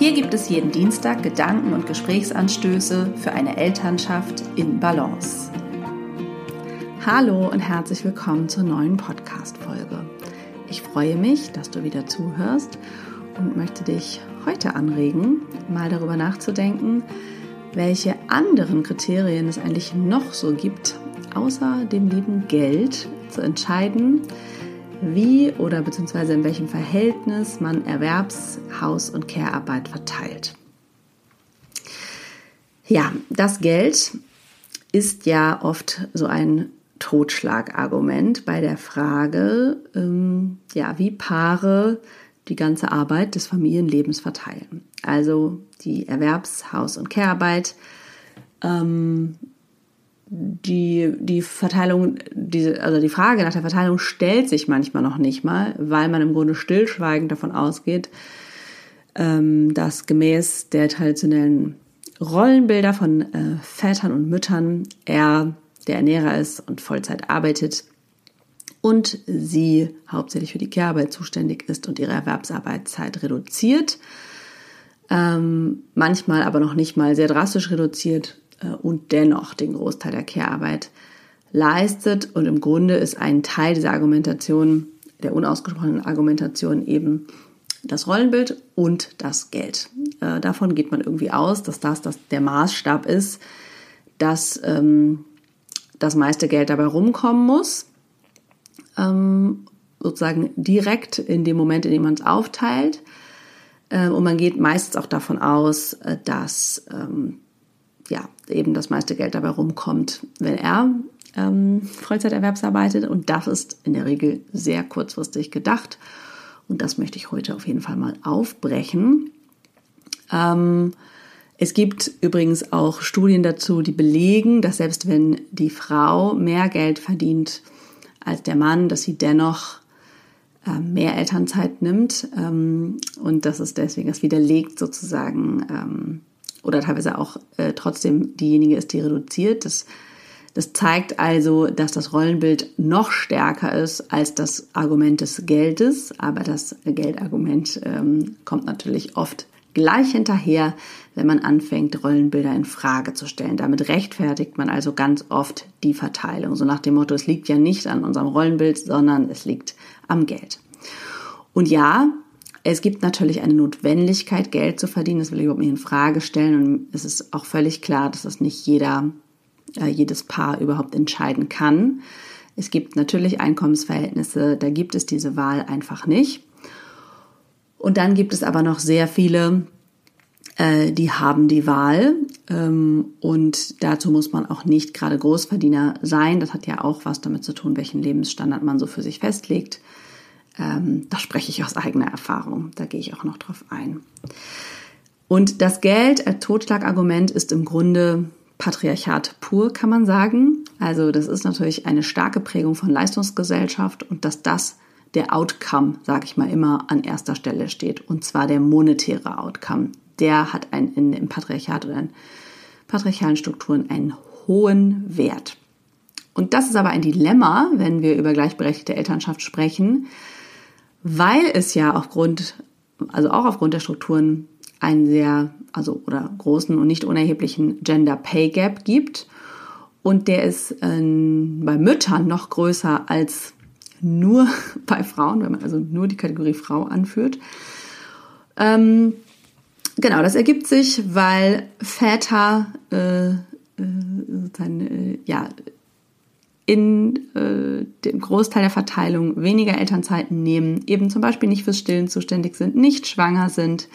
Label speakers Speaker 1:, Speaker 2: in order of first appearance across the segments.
Speaker 1: Hier gibt es jeden Dienstag Gedanken und Gesprächsanstöße für eine Elternschaft in Balance. Hallo und herzlich willkommen zur neuen Podcast-Folge. Ich freue mich, dass du wieder zuhörst und möchte dich heute anregen, mal darüber nachzudenken, welche anderen Kriterien es eigentlich noch so gibt, außer dem lieben Geld zu entscheiden, wie oder beziehungsweise in welchem Verhältnis man Erwerbs-, Haus- und Care-Arbeit verteilt. Ja, das Geld ist ja oft so ein Totschlagargument bei der Frage, ähm, ja, wie Paare die ganze Arbeit des Familienlebens verteilen. Also die Erwerbs-, Haus- und Care-Arbeit ähm, die, die Verteilung, diese, also die Frage nach der Verteilung stellt sich manchmal noch nicht mal, weil man im Grunde stillschweigend davon ausgeht, ähm, dass gemäß der traditionellen Rollenbilder von äh, Vätern und Müttern er der Ernährer ist und Vollzeit arbeitet und sie hauptsächlich für die Kehrarbeit zuständig ist und ihre Erwerbsarbeitszeit reduziert, ähm, manchmal aber noch nicht mal sehr drastisch reduziert und dennoch den Großteil der Care-Arbeit leistet. Und im Grunde ist ein Teil dieser Argumentation, der unausgesprochenen Argumentation eben das Rollenbild und das Geld. Äh, davon geht man irgendwie aus, dass das, das der Maßstab ist, dass ähm, das meiste Geld dabei rumkommen muss. Ähm, sozusagen direkt in dem Moment, in dem man es aufteilt. Ähm, und man geht meistens auch davon aus, äh, dass ähm, ja, eben das meiste Geld dabei rumkommt, wenn er ähm, Vollzeiterwerbs. Und das ist in der Regel sehr kurzfristig gedacht. Und das möchte ich heute auf jeden Fall mal aufbrechen. Ähm, es gibt übrigens auch Studien dazu, die belegen, dass selbst wenn die Frau mehr Geld verdient als der Mann, dass sie dennoch äh, mehr Elternzeit nimmt. Ähm, und das ist deswegen, das widerlegt sozusagen ähm, oder teilweise auch äh, trotzdem diejenige ist, die reduziert. Das, das zeigt also, dass das Rollenbild noch stärker ist als das Argument des Geldes. Aber das Geldargument ähm, kommt natürlich oft gleich hinterher, wenn man anfängt, Rollenbilder in Frage zu stellen. Damit rechtfertigt man also ganz oft die Verteilung. So nach dem Motto, es liegt ja nicht an unserem Rollenbild, sondern es liegt am Geld. Und ja, es gibt natürlich eine Notwendigkeit, Geld zu verdienen. Das will ich überhaupt nicht in Frage stellen. Und es ist auch völlig klar, dass das nicht jeder, äh, jedes Paar überhaupt entscheiden kann. Es gibt natürlich Einkommensverhältnisse, da gibt es diese Wahl einfach nicht. Und dann gibt es aber noch sehr viele, äh, die haben die Wahl. Ähm, und dazu muss man auch nicht gerade Großverdiener sein. Das hat ja auch was damit zu tun, welchen Lebensstandard man so für sich festlegt. Ähm, da spreche ich aus eigener Erfahrung. Da gehe ich auch noch drauf ein. Und das Geld als Totschlagargument ist im Grunde Patriarchat pur, kann man sagen. Also das ist natürlich eine starke Prägung von Leistungsgesellschaft und dass das der Outcome, sage ich mal, immer an erster Stelle steht. Und zwar der monetäre Outcome. Der hat ein, in, im Patriarchat oder in patriarchalen Strukturen einen hohen Wert. Und das ist aber ein Dilemma, wenn wir über gleichberechtigte Elternschaft sprechen, weil es ja aufgrund, also auch aufgrund der Strukturen einen sehr, also oder großen und nicht unerheblichen Gender Pay Gap gibt. Und der ist ähm, bei Müttern noch größer als nur bei Frauen, wenn man also nur die Kategorie Frau anführt. Ähm, genau, das ergibt sich, weil Väter äh, äh, äh, ja, in äh, dem Großteil der Verteilung weniger Elternzeiten nehmen, eben zum Beispiel nicht fürs Stillen zuständig sind, nicht schwanger sind.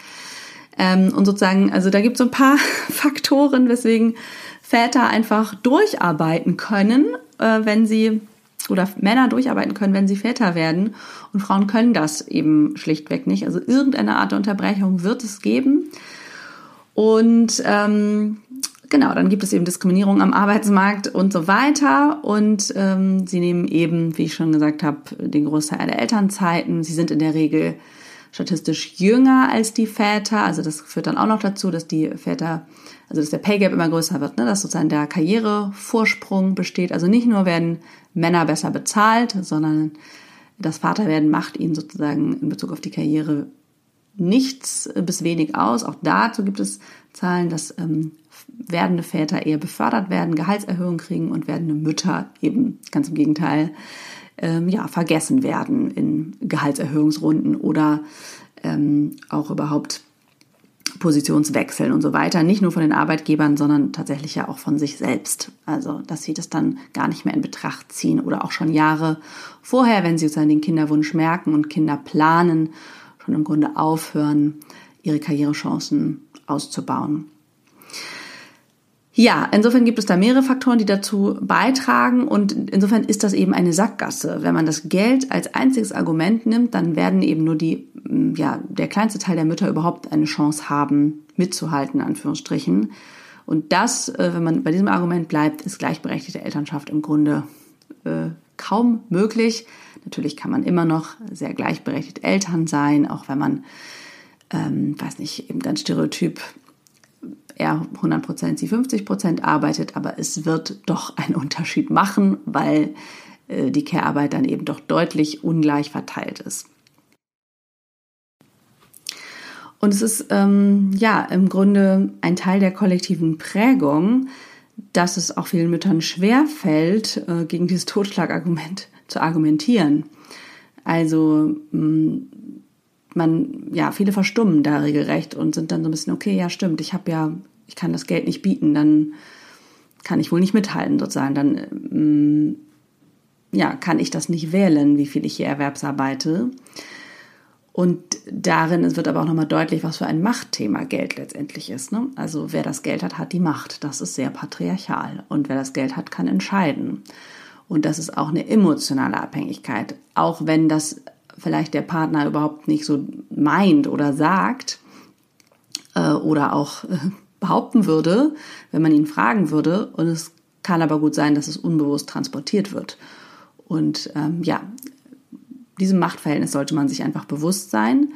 Speaker 1: Ähm, und sozusagen, also da gibt es so ein paar Faktoren, weswegen Väter einfach durcharbeiten können, äh, wenn sie oder Männer durcharbeiten können, wenn sie Väter werden. Und Frauen können das eben schlichtweg nicht. Also irgendeine Art der Unterbrechung wird es geben. Und ähm, genau, dann gibt es eben Diskriminierung am Arbeitsmarkt und so weiter. Und ähm, sie nehmen eben, wie ich schon gesagt habe, den Großteil der Elternzeiten. Sie sind in der Regel statistisch jünger als die Väter. Also das führt dann auch noch dazu, dass die Väter, also dass der Pay Gap immer größer wird, ne? dass sozusagen der Karrierevorsprung besteht. Also nicht nur werden Männer besser bezahlt, sondern das Vaterwerden macht ihnen sozusagen in Bezug auf die Karriere nichts bis wenig aus. Auch dazu gibt es Zahlen, dass ähm, werdende Väter eher befördert werden, Gehaltserhöhungen kriegen und werdende Mütter eben ganz im Gegenteil ähm, ja, vergessen werden in Gehaltserhöhungsrunden oder ähm, auch überhaupt Positionswechseln und so weiter. Nicht nur von den Arbeitgebern, sondern tatsächlich ja auch von sich selbst. Also, dass sie das dann gar nicht mehr in Betracht ziehen oder auch schon Jahre vorher, wenn sie sozusagen den Kinderwunsch merken und Kinder planen, schon im Grunde aufhören, ihre Karrierechancen auszubauen. Ja, insofern gibt es da mehrere Faktoren, die dazu beitragen und insofern ist das eben eine Sackgasse. Wenn man das Geld als einziges Argument nimmt, dann werden eben nur die, ja, der kleinste Teil der Mütter überhaupt eine Chance haben, mitzuhalten, in Anführungsstrichen. Und das, äh, wenn man bei diesem Argument bleibt, ist gleichberechtigte Elternschaft im Grunde äh, kaum möglich. Natürlich kann man immer noch sehr gleichberechtigt Eltern sein, auch wenn man, ähm, weiß nicht, eben ganz stereotyp er 100 sie 50% arbeitet, aber es wird doch einen Unterschied machen, weil äh, die Care-Arbeit dann eben doch deutlich ungleich verteilt ist. Und es ist ähm, ja im Grunde ein Teil der kollektiven Prägung, dass es auch vielen Müttern schwer fällt, äh, gegen dieses Totschlagargument zu argumentieren. Also mh, man, ja, viele verstummen da regelrecht und sind dann so ein bisschen, okay, ja, stimmt, ich habe ja, ich kann das Geld nicht bieten, dann kann ich wohl nicht mithalten sozusagen, dann ähm, ja, kann ich das nicht wählen, wie viel ich hier erwerbsarbeite. Und darin wird aber auch nochmal deutlich, was für ein Machtthema Geld letztendlich ist. Ne? Also wer das Geld hat, hat die Macht. Das ist sehr patriarchal. Und wer das Geld hat, kann entscheiden. Und das ist auch eine emotionale Abhängigkeit. Auch wenn das vielleicht der Partner überhaupt nicht so meint oder sagt äh, oder auch äh, behaupten würde, wenn man ihn fragen würde. Und es kann aber gut sein, dass es unbewusst transportiert wird. Und ähm, ja, diesem Machtverhältnis sollte man sich einfach bewusst sein.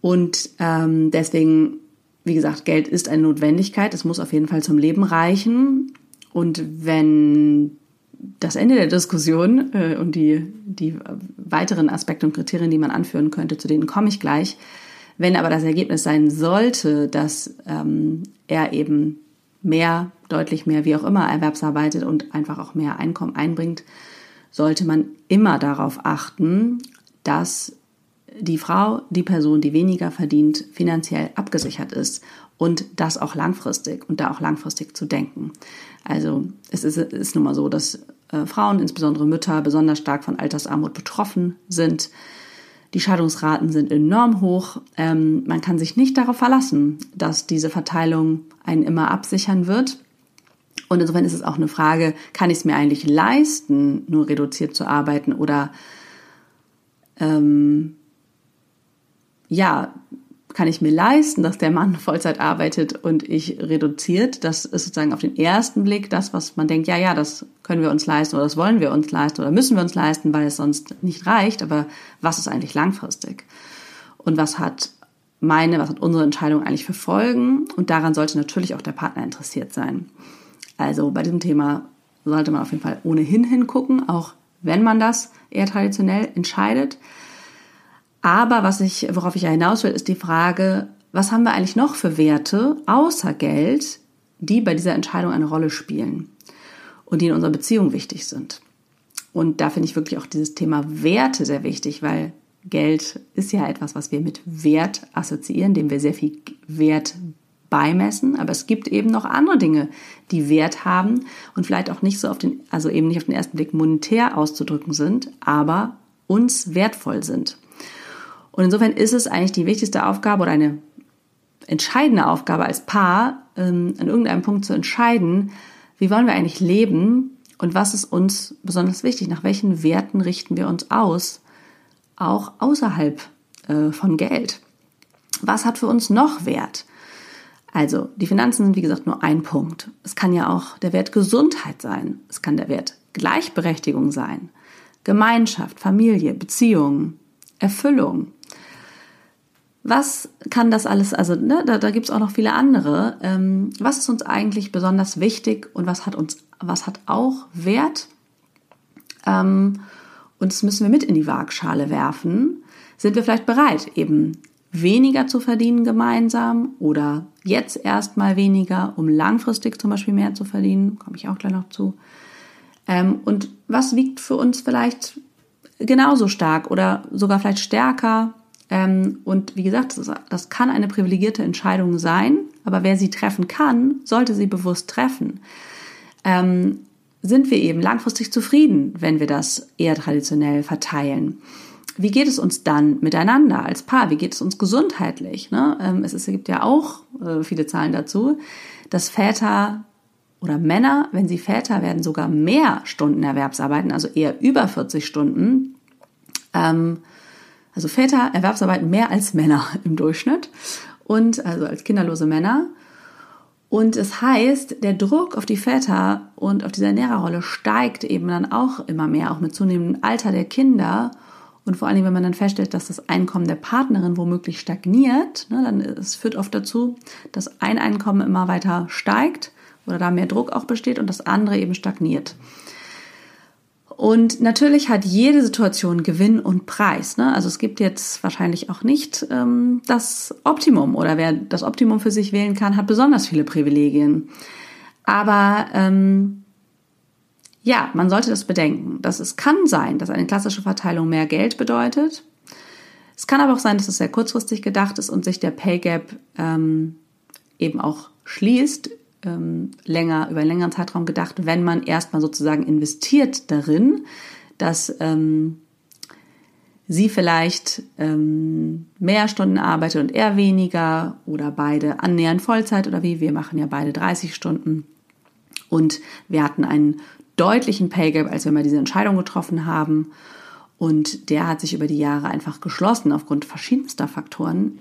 Speaker 1: Und ähm, deswegen, wie gesagt, Geld ist eine Notwendigkeit. Es muss auf jeden Fall zum Leben reichen. Und wenn das Ende der Diskussion äh, und die, die weiteren Aspekte und Kriterien, die man anführen könnte, zu denen komme ich gleich. Wenn aber das Ergebnis sein sollte, dass ähm, er eben mehr, deutlich mehr, wie auch immer, erwerbsarbeitet und einfach auch mehr Einkommen einbringt, sollte man immer darauf achten, dass die Frau, die Person, die weniger verdient, finanziell abgesichert ist und das auch langfristig und da auch langfristig zu denken. Also es ist, ist nun mal so, dass äh, Frauen, insbesondere Mütter, besonders stark von Altersarmut betroffen sind. Die Scheidungsraten sind enorm hoch. Ähm, man kann sich nicht darauf verlassen, dass diese Verteilung einen immer absichern wird. Und insofern ist es auch eine Frage, kann ich es mir eigentlich leisten, nur reduziert zu arbeiten oder ähm, ja, kann ich mir leisten, dass der Mann Vollzeit arbeitet und ich reduziert. Das ist sozusagen auf den ersten Blick das, was man denkt, ja, ja, das können wir uns leisten oder das wollen wir uns leisten oder müssen wir uns leisten, weil es sonst nicht reicht. Aber was ist eigentlich langfristig? Und was hat meine, was hat unsere Entscheidung eigentlich für Folgen? Und daran sollte natürlich auch der Partner interessiert sein. Also bei diesem Thema sollte man auf jeden Fall ohnehin hingucken, auch wenn man das eher traditionell entscheidet. Aber was ich, worauf ich ja hinaus will, ist die Frage, was haben wir eigentlich noch für Werte außer Geld, die bei dieser Entscheidung eine Rolle spielen und die in unserer Beziehung wichtig sind? Und da finde ich wirklich auch dieses Thema Werte sehr wichtig, weil Geld ist ja etwas, was wir mit Wert assoziieren, dem wir sehr viel Wert beimessen. Aber es gibt eben noch andere Dinge, die Wert haben und vielleicht auch nicht so auf den, also eben nicht auf den ersten Blick monetär auszudrücken sind, aber uns wertvoll sind. Und insofern ist es eigentlich die wichtigste Aufgabe oder eine entscheidende Aufgabe als Paar, ähm, an irgendeinem Punkt zu entscheiden, wie wollen wir eigentlich leben und was ist uns besonders wichtig, nach welchen Werten richten wir uns aus, auch außerhalb äh, von Geld. Was hat für uns noch Wert? Also, die Finanzen sind wie gesagt nur ein Punkt. Es kann ja auch der Wert Gesundheit sein. Es kann der Wert Gleichberechtigung sein. Gemeinschaft, Familie, Beziehungen, Erfüllung. Was kann das alles, also ne, da, da gibt es auch noch viele andere. Ähm, was ist uns eigentlich besonders wichtig und was hat uns, was hat auch Wert? Ähm, und das müssen wir mit in die Waagschale werfen. Sind wir vielleicht bereit, eben weniger zu verdienen gemeinsam oder jetzt erstmal weniger, um langfristig zum Beispiel mehr zu verdienen? Komme ich auch gleich noch zu. Ähm, und was wiegt für uns vielleicht genauso stark oder sogar vielleicht stärker? Ähm, und wie gesagt, das, kann eine privilegierte Entscheidung sein, aber wer sie treffen kann, sollte sie bewusst treffen. Ähm, sind wir eben langfristig zufrieden, wenn wir das eher traditionell verteilen? Wie geht es uns dann miteinander als Paar? Wie geht es uns gesundheitlich? Ne? Ähm, es, ist, es gibt ja auch äh, viele Zahlen dazu, dass Väter oder Männer, wenn sie Väter werden, sogar mehr Stunden Erwerbsarbeiten, also eher über 40 Stunden. Ähm, also Väter erwerbsarbeiten mehr als Männer im Durchschnitt und also als kinderlose Männer. Und es heißt, der Druck auf die Väter und auf diese Ernährerrolle steigt eben dann auch immer mehr, auch mit zunehmendem Alter der Kinder. Und vor allem, wenn man dann feststellt, dass das Einkommen der Partnerin womöglich stagniert, ne, dann es führt oft dazu, dass ein Einkommen immer weiter steigt oder da mehr Druck auch besteht und das andere eben stagniert. Und natürlich hat jede Situation Gewinn und Preis. Ne? Also es gibt jetzt wahrscheinlich auch nicht ähm, das Optimum oder wer das Optimum für sich wählen kann, hat besonders viele Privilegien. Aber ähm, ja, man sollte das bedenken. Dass es kann sein, dass eine klassische Verteilung mehr Geld bedeutet. Es kann aber auch sein, dass es sehr kurzfristig gedacht ist und sich der Pay Gap ähm, eben auch schließt ähm, länger, über einen längeren Zeitraum gedacht, wenn man erstmal sozusagen investiert darin, dass ähm, sie vielleicht ähm, mehr Stunden arbeitet und er weniger oder beide annähernd Vollzeit oder wie, wir machen ja beide 30 Stunden. Und wir hatten einen deutlichen Pay Gap, als wir mal diese Entscheidung getroffen haben. Und der hat sich über die Jahre einfach geschlossen aufgrund verschiedenster Faktoren.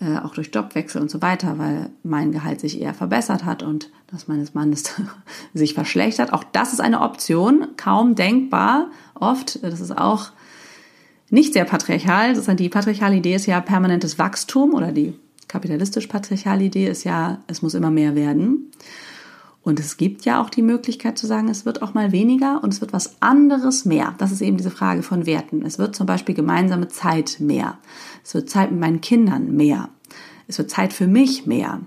Speaker 1: Äh, auch durch Jobwechsel und so weiter, weil mein Gehalt sich eher verbessert hat und das meines Mannes sich verschlechtert. Auch das ist eine Option, kaum denkbar. Oft, das ist auch nicht sehr patriarchal. Das ist die patriarchale Idee ist ja permanentes Wachstum oder die kapitalistisch-patriarchale Idee ist ja, es muss immer mehr werden. Und es gibt ja auch die Möglichkeit zu sagen, es wird auch mal weniger und es wird was anderes mehr. Das ist eben diese Frage von Werten. Es wird zum Beispiel gemeinsame Zeit mehr. Es wird Zeit mit meinen Kindern mehr. Es wird Zeit für mich mehr.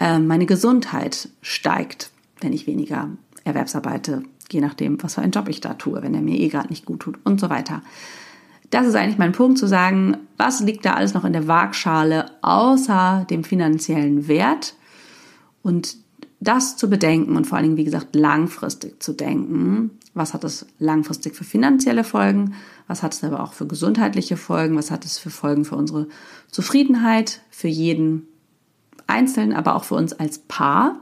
Speaker 1: Ähm, meine Gesundheit steigt, wenn ich weniger Erwerbsarbeite, je nachdem, was für einen Job ich da tue, wenn er mir eh gerade nicht gut tut und so weiter. Das ist eigentlich mein Punkt zu sagen, was liegt da alles noch in der Waagschale außer dem finanziellen Wert? Und das zu bedenken und vor allen Dingen, wie gesagt, langfristig zu denken. Was hat es langfristig für finanzielle Folgen? Was hat es aber auch für gesundheitliche Folgen? Was hat es für Folgen für unsere Zufriedenheit, für jeden Einzelnen, aber auch für uns als Paar?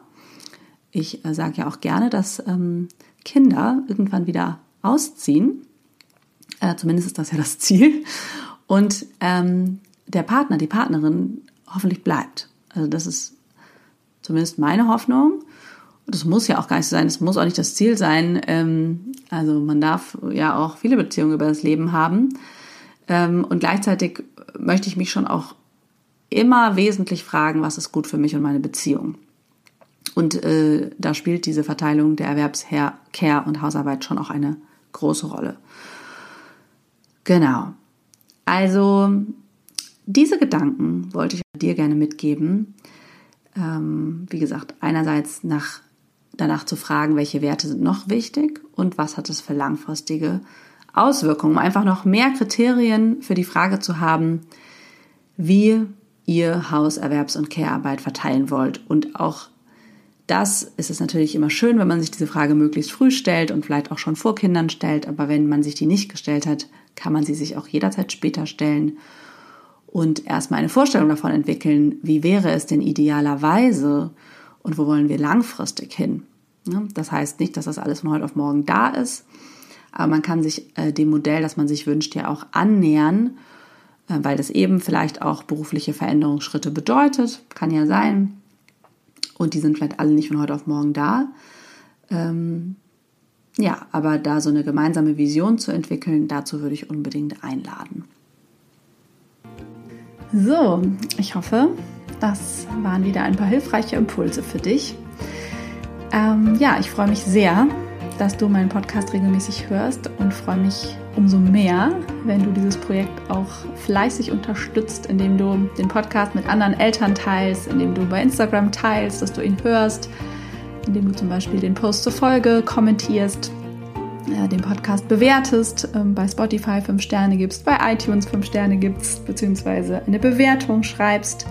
Speaker 1: Ich äh, sage ja auch gerne, dass ähm, Kinder irgendwann wieder ausziehen. Äh, zumindest ist das ja das Ziel. Und ähm, der Partner, die Partnerin hoffentlich bleibt. Also das ist zumindest meine Hoffnung. Das muss ja auch gar nicht sein, das muss auch nicht das Ziel sein. Ähm, also man darf ja auch viele Beziehungen über das Leben haben. Ähm, und gleichzeitig möchte ich mich schon auch immer wesentlich fragen, was ist gut für mich und meine Beziehung. Und äh, da spielt diese Verteilung der Erwerbscare und Hausarbeit schon auch eine große Rolle. Genau. Also diese Gedanken wollte ich dir gerne mitgeben ähm, wie gesagt, einerseits nach, danach zu fragen, welche Werte sind noch wichtig und was hat es für langfristige Auswirkungen, um einfach noch mehr Kriterien für die Frage zu haben, wie ihr Hauserwerbs- und Care-Arbeit verteilen wollt. Und auch das ist es natürlich immer schön, wenn man sich diese Frage möglichst früh stellt und vielleicht auch schon vor Kindern stellt. Aber wenn man sich die nicht gestellt hat, kann man sie sich auch jederzeit später stellen und erstmal eine Vorstellung davon entwickeln, wie wäre es denn idealerweise und wo wollen wir langfristig hin. Das heißt nicht, dass das alles von heute auf morgen da ist, aber man kann sich äh, dem Modell, das man sich wünscht, ja auch annähern, äh, weil das eben vielleicht auch berufliche Veränderungsschritte bedeutet, kann ja sein. Und die sind vielleicht alle nicht von heute auf morgen da. Ähm, ja, aber da so eine gemeinsame Vision zu entwickeln, dazu würde ich unbedingt einladen. So, ich hoffe, das waren wieder ein paar hilfreiche Impulse für dich. Ähm, ja, ich freue mich sehr, dass du meinen Podcast regelmäßig hörst und freue mich umso mehr, wenn du dieses Projekt auch fleißig unterstützt, indem du den Podcast mit anderen Eltern teilst, indem du bei Instagram teilst, dass du ihn hörst, indem du zum Beispiel den Post zur Folge kommentierst, äh, den Podcast bewertest, äh, bei Spotify 5 Sterne gibst, bei iTunes 5 Sterne gibst, beziehungsweise eine Bewertung schreibst.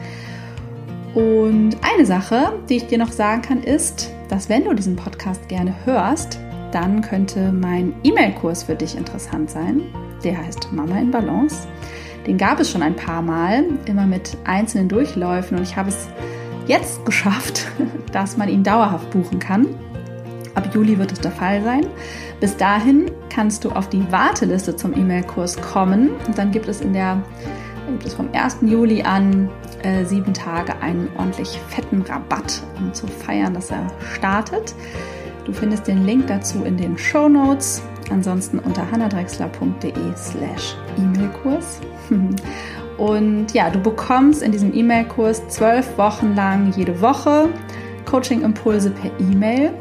Speaker 1: Und eine Sache, die ich dir noch sagen kann, ist, dass wenn du diesen Podcast gerne hörst, dann könnte mein E-Mail-Kurs für dich interessant sein. Der heißt Mama in Balance. Den gab es schon ein paar Mal, immer mit einzelnen Durchläufen und ich habe es jetzt geschafft, dass man ihn dauerhaft buchen kann. Ab Juli wird es der Fall sein. Bis dahin kannst du auf die Warteliste zum E-Mail-Kurs kommen und dann gibt es in der gibt es vom 1. Juli an äh, sieben Tage einen ordentlich fetten Rabatt, um zu feiern, dass er startet. Du findest den Link dazu in den Show Notes. Ansonsten unter hannadrexler.de slash E-Mail-Kurs. Und ja, du bekommst in diesem E-Mail-Kurs zwölf Wochen lang jede Woche Coaching-Impulse per E-Mail.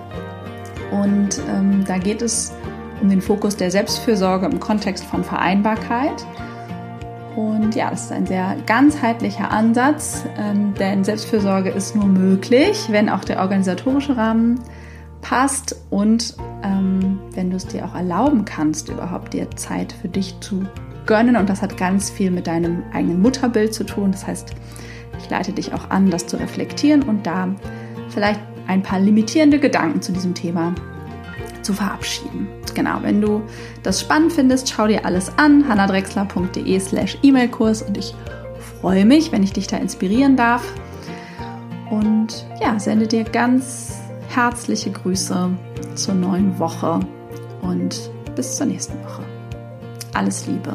Speaker 1: Und ähm, da geht es um den Fokus der Selbstfürsorge im Kontext von Vereinbarkeit. Und ja, das ist ein sehr ganzheitlicher Ansatz, ähm, denn Selbstfürsorge ist nur möglich, wenn auch der organisatorische Rahmen passt und ähm, wenn du es dir auch erlauben kannst, überhaupt dir Zeit für dich zu gönnen. Und das hat ganz viel mit deinem eigenen Mutterbild zu tun. Das heißt, ich leite dich auch an, das zu reflektieren und da vielleicht ein paar limitierende Gedanken zu diesem Thema zu verabschieden. Genau, wenn du das spannend findest, schau dir alles an, hannadrexler.de slash E-Mail-Kurs und ich freue mich, wenn ich dich da inspirieren darf. Und ja, sende dir ganz herzliche Grüße zur neuen Woche und bis zur nächsten Woche. Alles Liebe.